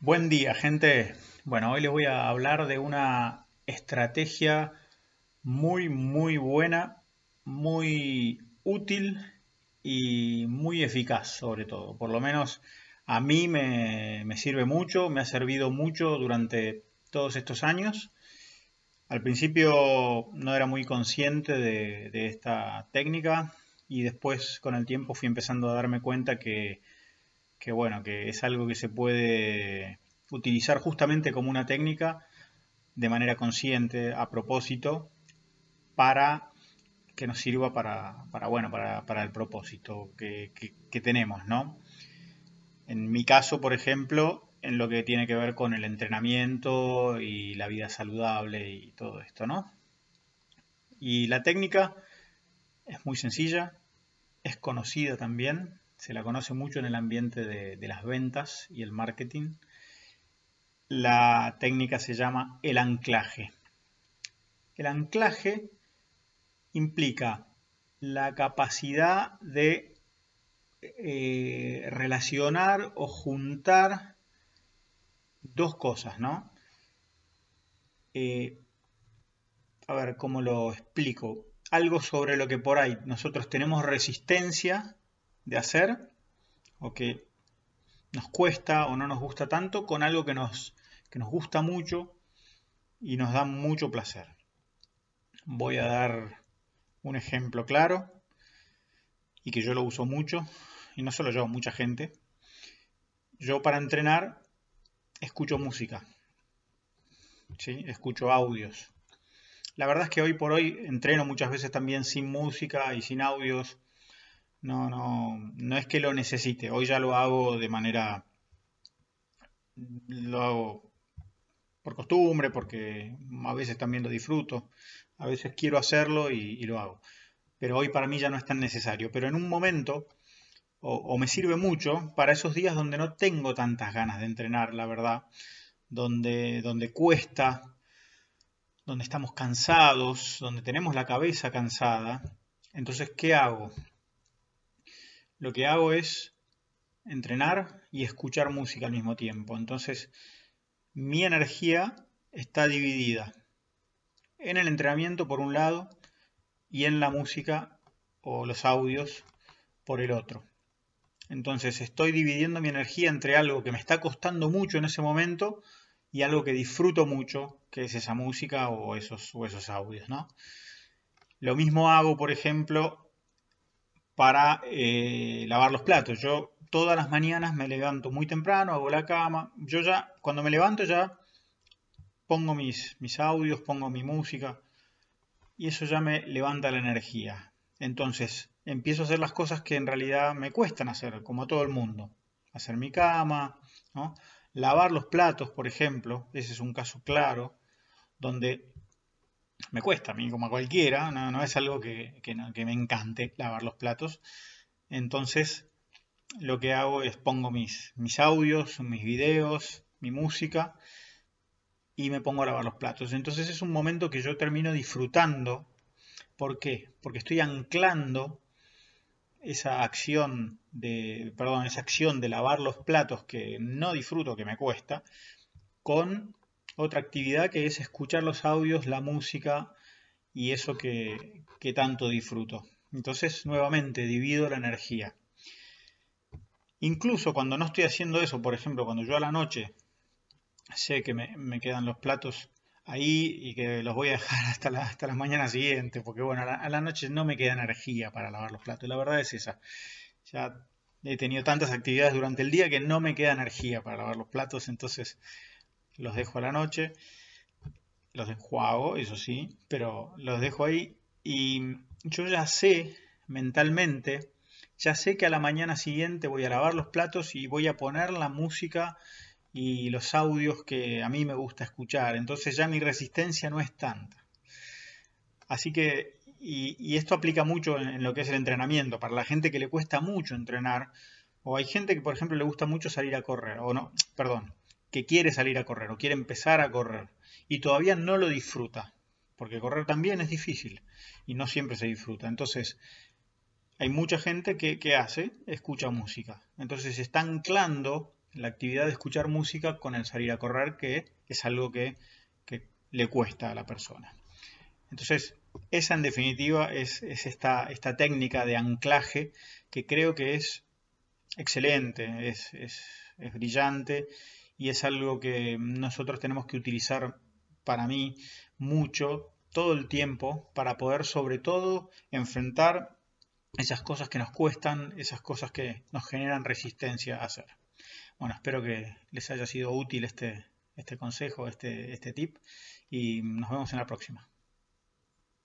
Buen día, gente. Bueno, hoy les voy a hablar de una estrategia muy, muy buena, muy útil y muy eficaz sobre todo. Por lo menos a mí me, sirve mucho, me ha servido mucho durante todos estos años. Al principio no era muy consciente de, de esta técnica y después con el tiempo fui empezando a darme cuenta que que bueno, que es algo que se puede utilizar justamente como una técnica de manera consciente, a propósito, para que nos sirva para, bueno, para, el propósito que, que, tenemos, ¿no? En mi caso, por ejemplo, en lo que tiene que ver con el entrenamiento y la vida saludable y todo esto, ¿no? Y la técnica es muy sencilla, es conocida también, se la conoce mucho en el ambiente de, las ventas y el marketing. La técnica se llama el anclaje. El anclaje implica la capacidad de eh, relacionar o juntar dos cosas, ¿no? Eh, a ver, ¿cómo lo explico? Algo sobre lo que por ahí nosotros tenemos resistencia de hacer o que nos cuesta o no nos gusta tanto con algo que nos, que nos gusta mucho y nos da mucho placer. Voy a dar un ejemplo claro y que yo lo uso mucho y no solo yo, mucha gente. Yo para entrenar escucho música, ¿sí? escucho audios. La verdad es que hoy por hoy entreno muchas veces también sin música y sin audios no, no, no es que lo necesite. Hoy ya lo hago de manera. Lo hago por costumbre, porque a veces también lo disfruto. A veces quiero hacerlo y, lo hago. Pero hoy para mí ya no es tan necesario. Pero en un momento, o, me sirve mucho para esos días donde no tengo tantas ganas de entrenar, la verdad. Donde, donde cuesta, donde estamos cansados, donde tenemos la cabeza cansada. Entonces, ¿qué hago? Lo que hago es entrenar y escuchar música al mismo tiempo. Entonces, mi energía está dividida en el entrenamiento por un lado y en la música o los audios por el otro. Entonces estoy dividiendo mi energía entre algo que me está costando mucho en ese momento y algo que disfruto mucho, que es esa música o esos, esos audios. ¿no? Lo mismo hago, por ejemplo, para eh, lavar los platos. Yo todas las mañanas me levanto muy temprano, hago la cama. Yo ya, cuando me levanto ya pongo mis, mis audios, pongo mi música y eso ya me levanta la energía. Entonces empiezo a hacer las cosas que en realidad me cuestan hacer, como a todo el mundo. Hacer mi cama, ¿no? lavar los platos, por ejemplo, ese es un caso claro, donde me cuesta a mí como a cualquiera, no, es algo que, me encante lavar los platos. Entonces lo que hago es pongo mis, mis audios, mis videos, mi música y me pongo a lavar los platos. Entonces es un momento que yo termino disfrutando. ¿Por qué? Porque estoy anclando esa acción de, perdón, esa acción de lavar los platos que no disfruto, que me cuesta, con otra actividad que es escuchar los audios, la música y eso que, tanto disfruto. Entonces, nuevamente, divido la energía. Incluso cuando no estoy haciendo eso, por ejemplo, cuando yo a la noche sé que me, quedan los platos ahí y que los voy a dejar hasta la, hasta las mañanas siguientes, porque bueno, a la, noche no me queda energía para lavar los platos. La verdad es esa. Ya he tenido tantas actividades durante el día que no me queda energía para lavar los platos, entonces los dejo a la noche, los enjuago, eso sí, pero los dejo ahí y yo ya sé mentalmente, ya sé que a la mañana siguiente voy a lavar los platos y voy a poner la música y los audios que a mí me gusta escuchar, entonces ya mi resistencia no es tanta. Así que, y, esto aplica mucho en, en lo que es el entrenamiento, para la gente que le cuesta mucho entrenar, o hay gente que, por ejemplo, le gusta mucho salir a correr, o no, perdón, que quiere salir a correr o quiere empezar a correr y todavía no lo disfruta, porque correr también es difícil y no siempre se disfruta. Entonces, hay mucha gente que, hace, escucha música. Entonces está anclando la actividad de escuchar música con el salir a correr, que es algo que, le cuesta a la persona. Entonces, esa en definitiva es, esta, esta, técnica de anclaje que creo que es excelente, es, es, brillante y es algo que nosotros tenemos que utilizar para mí mucho todo el tiempo para poder sobre todo enfrentar esas cosas que nos cuestan, esas cosas que nos generan resistencia a hacer. Bueno, espero que les haya sido útil este, este consejo, este, este tip y nos vemos en la próxima.